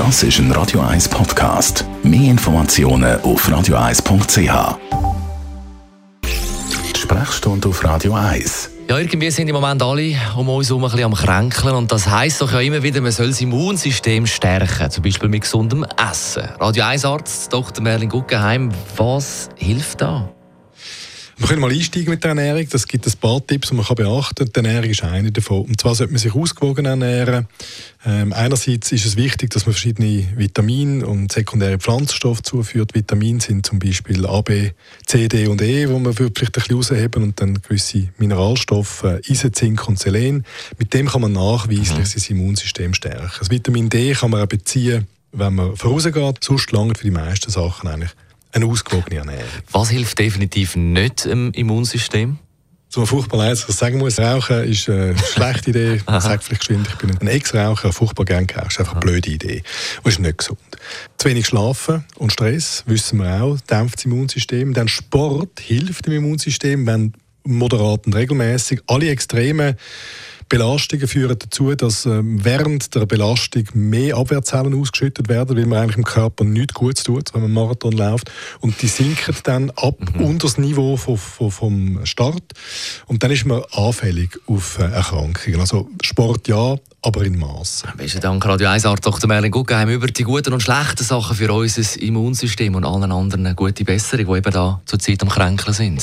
Das ist ein Radio 1 Podcast. Mehr Informationen auf radio1.ch. Sprechstunde auf Radio 1. Ja, irgendwie sind im Moment alle um uns herum ein bisschen am Kränkeln. Und das heisst doch ja immer wieder, man soll das Immunsystem stärken. Zum Beispiel mit gesundem Essen. Radio 1 Arzt Dr. Merlin Guggenheim, was hilft da? Wir können mal einsteigen mit der Ernährung. Das gibt ein paar Tipps, die man beachten kann. Die Ernährung ist eine davon. Und zwar sollte man sich ausgewogen ernähren. Ähm, einerseits ist es wichtig, dass man verschiedene Vitamine und sekundäre Pflanzenstoffe zuführt. Vitamine sind zum Beispiel A, B, C, D und E, wo man vielleicht ein bisschen rausheben und dann gewisse Mineralstoffe, äh, Eisen, Zink und Selen. Mit dem kann man nachweislich mhm. sein Immunsystem stärken. Das Vitamin D kann man auch beziehen, wenn man vorausgeht. Sonst lange für die meisten Sachen eigentlich eine ausgewogene Ernährung. Was hilft definitiv nicht im Immunsystem? So furchtbar leid, was ich sagen muss, Rauchen ist eine schlechte Idee. Sage vielleicht geschwind, ich bin ein Ex-Raucher, furchtbar gern geraucht. Ist einfach eine blöde Idee. Und ist nicht gesund. Zu wenig schlafen und Stress, wissen wir auch, dämpft das Immunsystem. Dann Sport hilft dem Immunsystem, wenn moderat und regelmäßig alle Extreme Belastungen führen dazu, dass ähm, während der Belastung mehr Abwehrzellen ausgeschüttet werden, weil man eigentlich im Körper nichts Gutes tut, wenn man Marathon läuft. Und die sinken dann ab mhm. unter das Niveau vom, vom, vom Start. Und dann ist man anfällig auf äh, Erkrankungen. Also Sport ja, aber in Maß. Besten Dank, Radio 1 Arzt Dr. Merlin Guggenheim über die guten und schlechten Sachen für unser Immunsystem und allen anderen gute Besserung, die eben da zurzeit am Kränkeln sind.